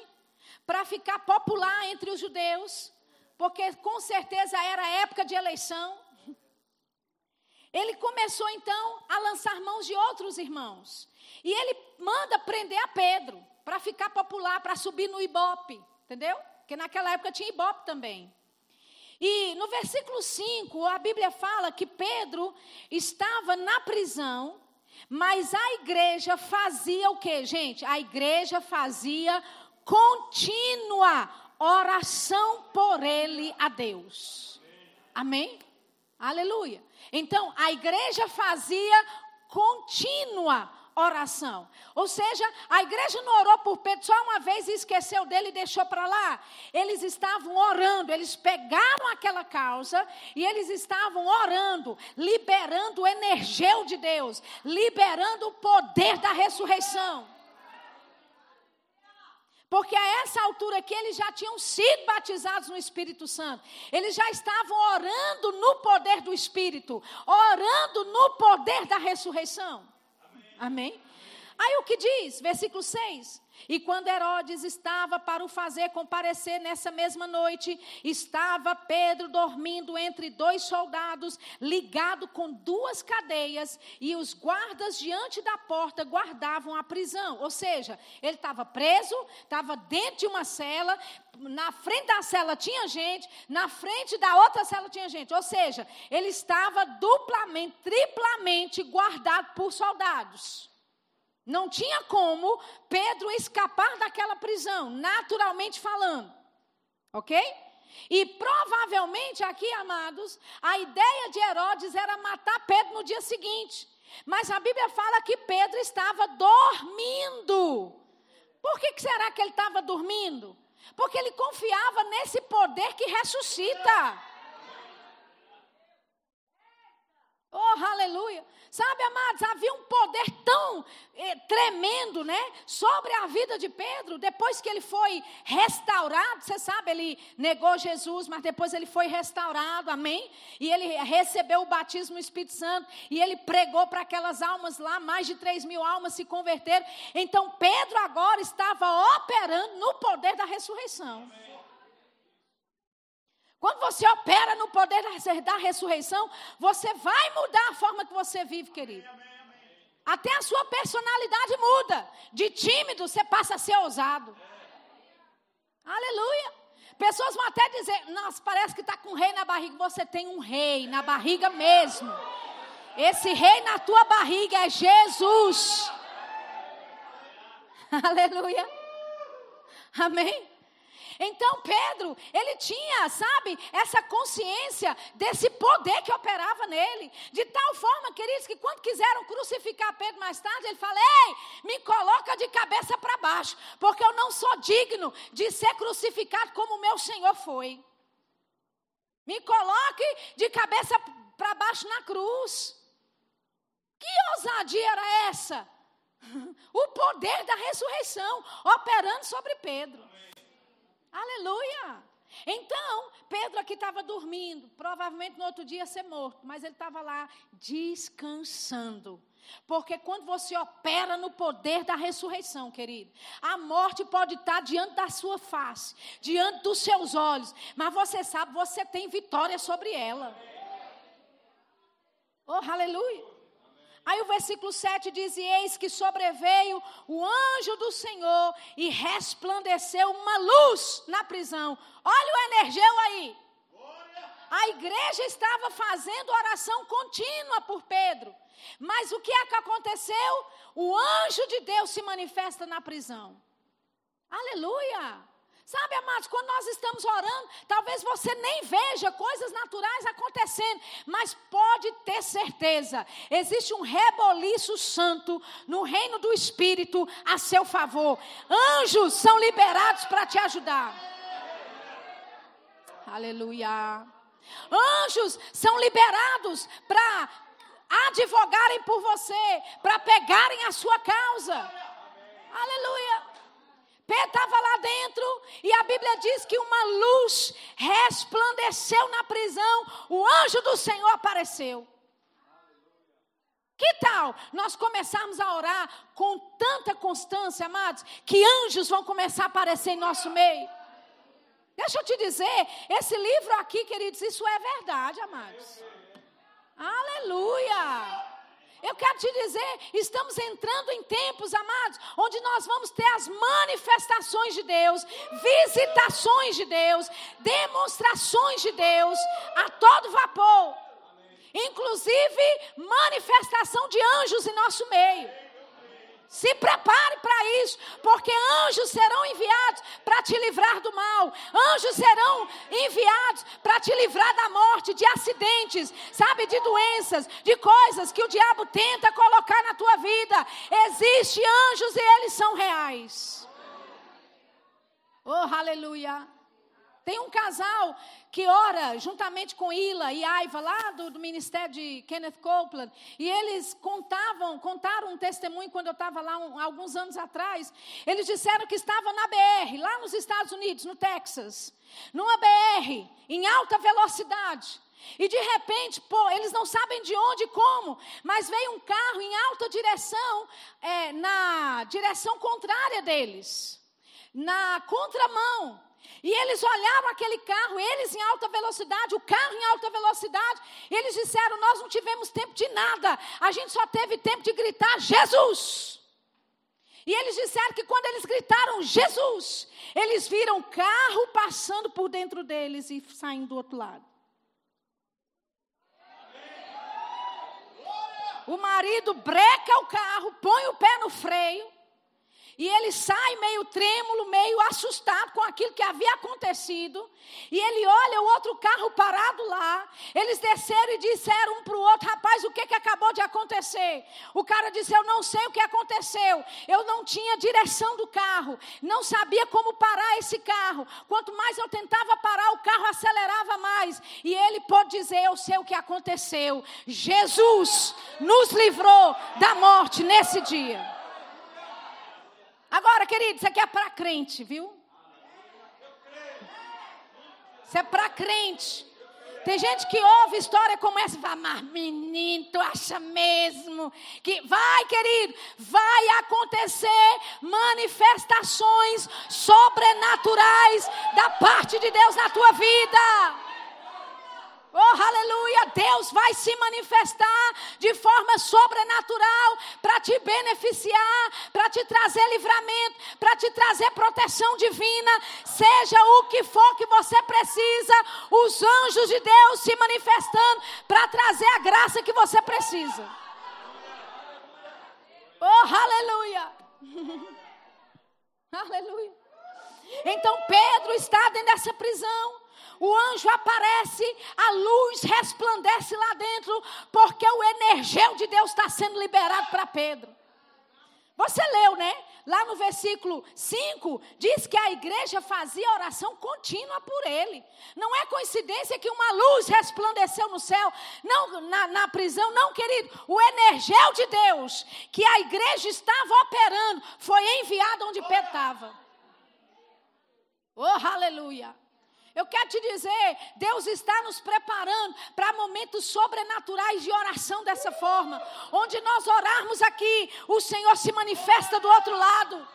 para ficar popular entre os judeus, porque com certeza era época de eleição, ele começou então a lançar mãos de outros irmãos. E ele manda prender a Pedro, para ficar popular, para subir no Ibope, entendeu? Porque naquela época tinha Ibope também. E no versículo 5, a Bíblia fala que Pedro estava na prisão, mas a igreja fazia o que, gente? A igreja fazia contínua oração por ele a Deus. Amém? Aleluia. Então, a igreja fazia contínua oração. Ou seja, a igreja não orou por Pedro só uma vez e esqueceu dele e deixou para lá. Eles estavam orando, eles pegaram aquela causa e eles estavam orando, liberando o energeu de Deus, liberando o poder da ressurreição. Porque a essa altura aqui eles já tinham sido batizados no Espírito Santo. Eles já estavam orando no poder do Espírito, orando no poder da ressurreição. Amém? Aí o que diz? Versículo 6. E quando Herodes estava para o fazer comparecer nessa mesma noite, estava Pedro dormindo entre dois soldados, ligado com duas cadeias, e os guardas diante da porta guardavam a prisão. Ou seja, ele estava preso, estava dentro de uma cela, na frente da cela tinha gente, na frente da outra cela tinha gente. Ou seja, ele estava duplamente, triplamente guardado por soldados. Não tinha como Pedro escapar daquela prisão, naturalmente falando. Ok? E provavelmente aqui, amados, a ideia de Herodes era matar Pedro no dia seguinte. Mas a Bíblia fala que Pedro estava dormindo. Por que, que será que ele estava dormindo? Porque ele confiava nesse poder que ressuscita. Oh, aleluia. Sabe, amados, havia um poder tão eh, tremendo, né, sobre a vida de Pedro, depois que ele foi restaurado, você sabe, ele negou Jesus, mas depois ele foi restaurado, amém? E ele recebeu o batismo no Espírito Santo, e ele pregou para aquelas almas lá, mais de 3 mil almas se converteram. Então, Pedro agora estava operando no poder da ressurreição. Amém. Quando você opera no poder da ressurreição, você vai mudar a forma que você vive, querido. Até a sua personalidade muda. De tímido, você passa a ser ousado. Aleluia. Pessoas vão até dizer: Nossa, parece que está com um rei na barriga. Você tem um rei na barriga mesmo. Esse rei na tua barriga é Jesus. Aleluia. Amém. Então Pedro, ele tinha, sabe, essa consciência desse poder que operava nele. De tal forma, queridos, que quando quiseram crucificar Pedro mais tarde, ele fala: Ei, me coloca de cabeça para baixo, porque eu não sou digno de ser crucificado como o meu Senhor foi. Me coloque de cabeça para baixo na cruz. Que ousadia era essa? O poder da ressurreição operando sobre Pedro. Aleluia! Então, Pedro aqui estava dormindo, provavelmente no outro dia ia ser morto, mas ele estava lá descansando. Porque quando você opera no poder da ressurreição, querido, a morte pode estar diante da sua face, diante dos seus olhos, mas você sabe, você tem vitória sobre ela. Oh, aleluia! Aí o versículo 7 diz: E eis que sobreveio o anjo do Senhor e resplandeceu uma luz na prisão. Olha o energeu aí. A igreja estava fazendo oração contínua por Pedro. Mas o que é que aconteceu? O anjo de Deus se manifesta na prisão. Aleluia! Sabe, amados, quando nós estamos orando, talvez você nem veja coisas naturais acontecendo, mas pode ter certeza, existe um reboliço santo no reino do Espírito a seu favor. Anjos são liberados para te ajudar. Aleluia. Anjos são liberados para advogarem por você, para pegarem a sua causa. Aleluia. Pedro estava lá dentro e a Bíblia diz que uma luz resplandeceu na prisão, o anjo do Senhor apareceu. Que tal nós começarmos a orar com tanta constância, amados, que anjos vão começar a aparecer em nosso meio? Deixa eu te dizer, esse livro aqui, queridos, isso é verdade, amados. Aleluia! Eu quero te dizer, estamos entrando em tempos, amados, onde nós vamos ter as manifestações de Deus, visitações de Deus, demonstrações de Deus a todo vapor inclusive manifestação de anjos em nosso meio. Se prepare para isso, porque anjos serão enviados para te livrar do mal, anjos serão enviados para te livrar da morte, de acidentes, sabe, de doenças, de coisas que o diabo tenta colocar na tua vida. Existem anjos e eles são reais. Oh, aleluia. Tem um casal que ora juntamente com Ila e Aiva, lá do, do, ministério de Kenneth Copeland, e eles contavam, contaram um testemunho quando eu estava lá um, alguns anos atrás. Eles disseram que estavam na BR, lá nos Estados Unidos, no Texas, numa BR, em alta velocidade. E de repente, pô, eles não sabem de onde e como, mas veio um carro em alta direção, é, na direção contrária deles, na contramão. E eles olharam aquele carro, eles em alta velocidade, o carro em alta velocidade, e eles disseram: Nós não tivemos tempo de nada, a gente só teve tempo de gritar Jesus. E eles disseram que quando eles gritaram Jesus, eles viram o carro passando por dentro deles e saindo do outro lado. O marido breca o carro, põe o pé no freio. E ele sai meio trêmulo, meio assustado com aquilo que havia acontecido. E ele olha o outro carro parado lá. Eles desceram e disseram um para o outro: Rapaz, o que, que acabou de acontecer? O cara disse: Eu não sei o que aconteceu. Eu não tinha direção do carro. Não sabia como parar esse carro. Quanto mais eu tentava parar, o carro acelerava mais. E ele pode dizer: Eu sei o que aconteceu. Jesus nos livrou da morte nesse dia. Agora, querido, isso aqui é para crente, viu? Isso é para crente. Tem gente que ouve história como essa e fala, mas menino, tu acha mesmo que vai, querido, vai acontecer manifestações sobrenaturais da parte de Deus na tua vida. Oh, aleluia! Deus vai se manifestar de forma sobrenatural para te beneficiar, para te trazer livramento, para te trazer proteção divina. Seja o que for que você precisa, os anjos de Deus se manifestando para trazer a graça que você precisa. Oh, aleluia! aleluia! Então Pedro está dentro dessa prisão o anjo aparece, a luz resplandece lá dentro, porque o energel de Deus está sendo liberado para Pedro. Você leu, né? Lá no versículo 5, diz que a igreja fazia oração contínua por ele. Não é coincidência que uma luz resplandeceu no céu, não na, na prisão, não, querido. O energel de Deus, que a igreja estava operando, foi enviado onde Pedro estava. Oh, aleluia. Eu quero te dizer, Deus está nos preparando para momentos sobrenaturais de oração dessa forma. Onde nós orarmos aqui, o Senhor se manifesta do outro lado.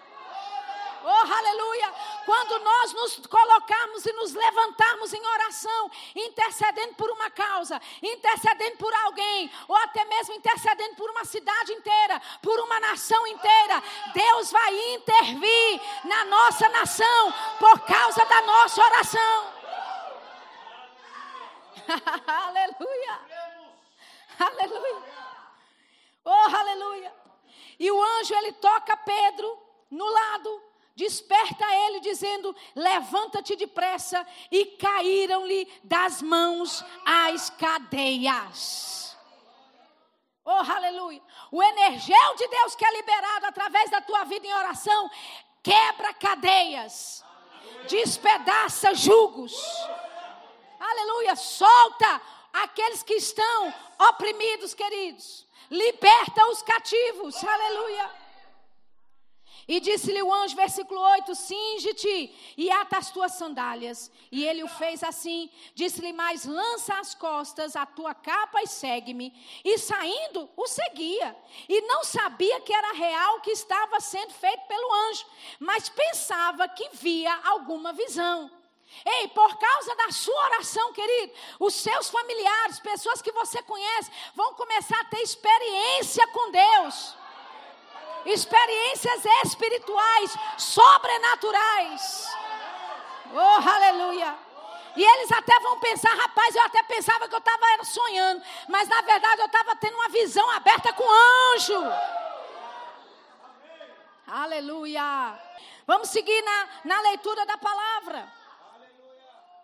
Oh, aleluia! Quando nós nos colocarmos e nos levantarmos em oração, intercedendo por uma causa, intercedendo por alguém, ou até mesmo intercedendo por uma cidade inteira, por uma nação inteira, Deus vai intervir na nossa nação por causa da nossa oração. aleluia! Aleluia! Oh, aleluia! E o anjo ele toca Pedro no lado desperta ele, dizendo: Levanta-te depressa, e caíram-lhe das mãos as cadeias. Oh, aleluia! O energel de Deus que é liberado através da tua vida em oração quebra cadeias, despedaça julgos. Aleluia! Solta aqueles que estão oprimidos, queridos. Liberta os cativos. Aleluia! E disse-lhe o anjo, versículo 8: Singe-te e ata as tuas sandálias. E ele o fez assim. Disse-lhe mais: Lança as costas a tua capa e segue-me. E saindo, o seguia. E não sabia que era real o que estava sendo feito pelo anjo, mas pensava que via alguma visão. Ei, por causa da sua oração, querido, os seus familiares, pessoas que você conhece, vão começar a ter experiência com Deus experiências espirituais, sobrenaturais. Oh, aleluia. E eles até vão pensar, rapaz, eu até pensava que eu estava sonhando, mas na verdade eu estava tendo uma visão aberta com anjo. Aleluia. Vamos seguir na, na leitura da palavra.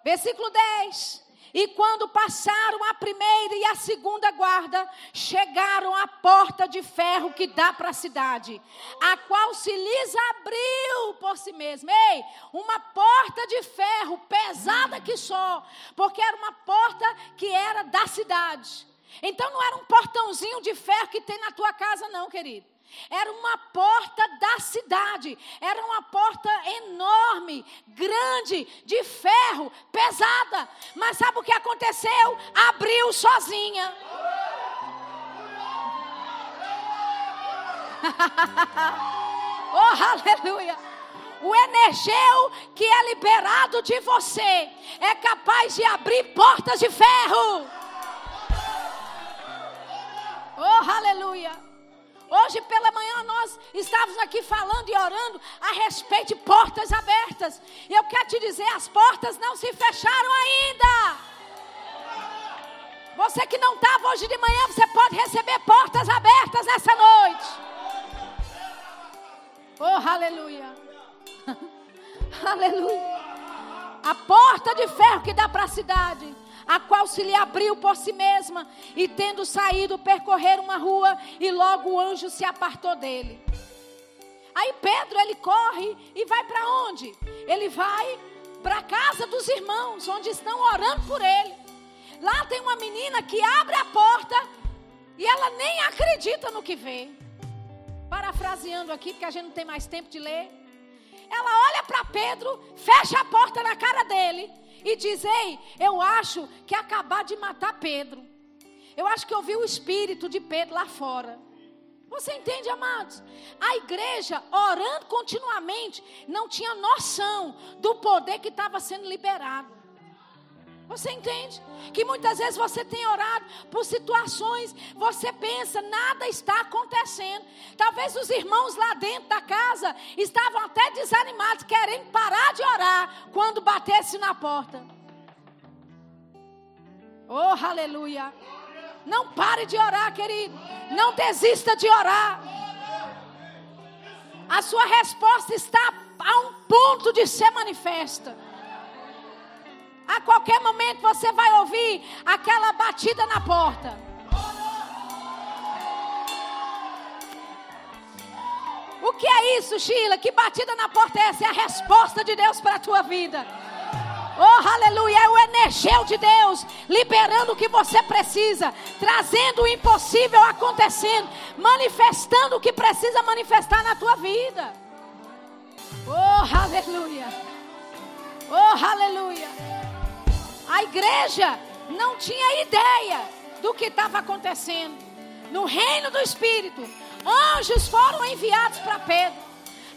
Versículo 10. E quando passaram a primeira e a segunda guarda, chegaram à porta de ferro que dá para a cidade, a qual se lhes abriu por si mesma. Ei, uma porta de ferro pesada que só, porque era uma porta que era da cidade. Então não era um portãozinho de ferro que tem na tua casa, não, querido. Era uma porta da cidade, era uma porta enorme, grande, de ferro, pesada. Mas sabe o que aconteceu? Abriu sozinha. oh, aleluia! O energeu que é liberado de você é capaz de abrir portas de ferro. Oh, aleluia! Hoje pela manhã nós estávamos aqui falando e orando a respeito de portas abertas. E eu quero te dizer, as portas não se fecharam ainda. Você que não estava hoje de manhã, você pode receber portas abertas nessa noite. Oh, aleluia. aleluia. A porta de ferro que dá para a cidade a qual se lhe abriu por si mesma, e tendo saído, percorrer uma rua, e logo o anjo se apartou dele. Aí Pedro, ele corre e vai para onde? Ele vai para a casa dos irmãos, onde estão orando por ele. Lá tem uma menina que abre a porta e ela nem acredita no que vê. Parafraseando aqui, porque a gente não tem mais tempo de ler. Ela olha para Pedro, fecha a porta na cara dele e diz: Ei, eu acho que acabar de matar Pedro. Eu acho que eu vi o espírito de Pedro lá fora. Você entende, amados? A igreja, orando continuamente, não tinha noção do poder que estava sendo liberado. Você entende? Que muitas vezes você tem orado por situações, você pensa, nada está acontecendo. Talvez os irmãos lá dentro da casa estavam até desanimados, querendo parar de orar quando batesse na porta. Oh, aleluia. Não pare de orar, querido. Não desista de orar. A sua resposta está a um ponto de ser manifesta. A qualquer momento você vai ouvir aquela batida na porta. O que é isso, Sheila? Que batida na porta é essa? É a resposta de Deus para a tua vida. Oh, aleluia, é o energeu de Deus liberando o que você precisa, trazendo o impossível acontecendo, manifestando o que precisa manifestar na tua vida. Oh, aleluia. Oh, aleluia. A igreja não tinha ideia do que estava acontecendo. No reino do Espírito, anjos foram enviados para Pedro.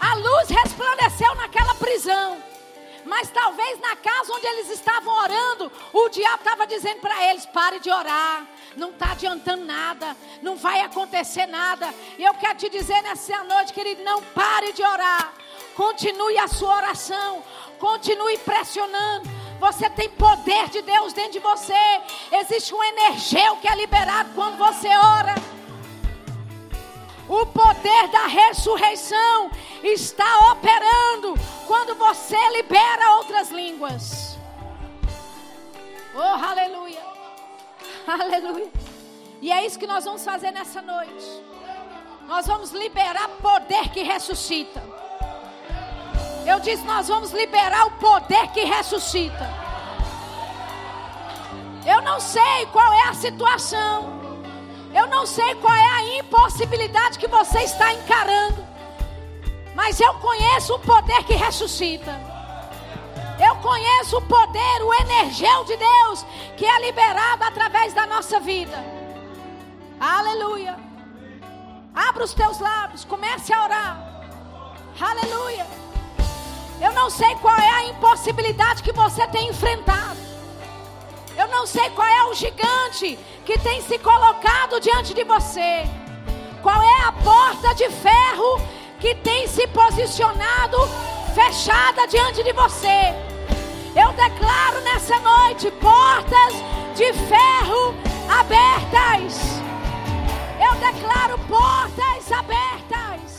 A luz resplandeceu naquela prisão. Mas talvez na casa onde eles estavam orando, o diabo estava dizendo para eles: pare de orar, não está adiantando nada, não vai acontecer nada. E eu quero te dizer nessa noite, querido: não pare de orar, continue a sua oração, continue pressionando, você tem poder de Deus dentro de você. Existe um energia que é liberado quando você ora. O poder da ressurreição está operando quando você libera outras línguas. Oh, aleluia. Aleluia. E é isso que nós vamos fazer nessa noite. Nós vamos liberar poder que ressuscita. Eu disse: nós vamos liberar o poder que ressuscita. Eu não sei qual é a situação. Eu não sei qual é a impossibilidade que você está encarando. Mas eu conheço o poder que ressuscita. Eu conheço o poder, o energel de Deus que é liberado através da nossa vida. Aleluia. Abra os teus lábios, comece a orar. Aleluia. Eu não sei qual é a impossibilidade que você tem enfrentado. Eu não sei qual é o gigante que tem se colocado diante de você. Qual é a porta de ferro que tem se posicionado fechada diante de você. Eu declaro nessa noite portas de ferro abertas. Eu declaro portas abertas.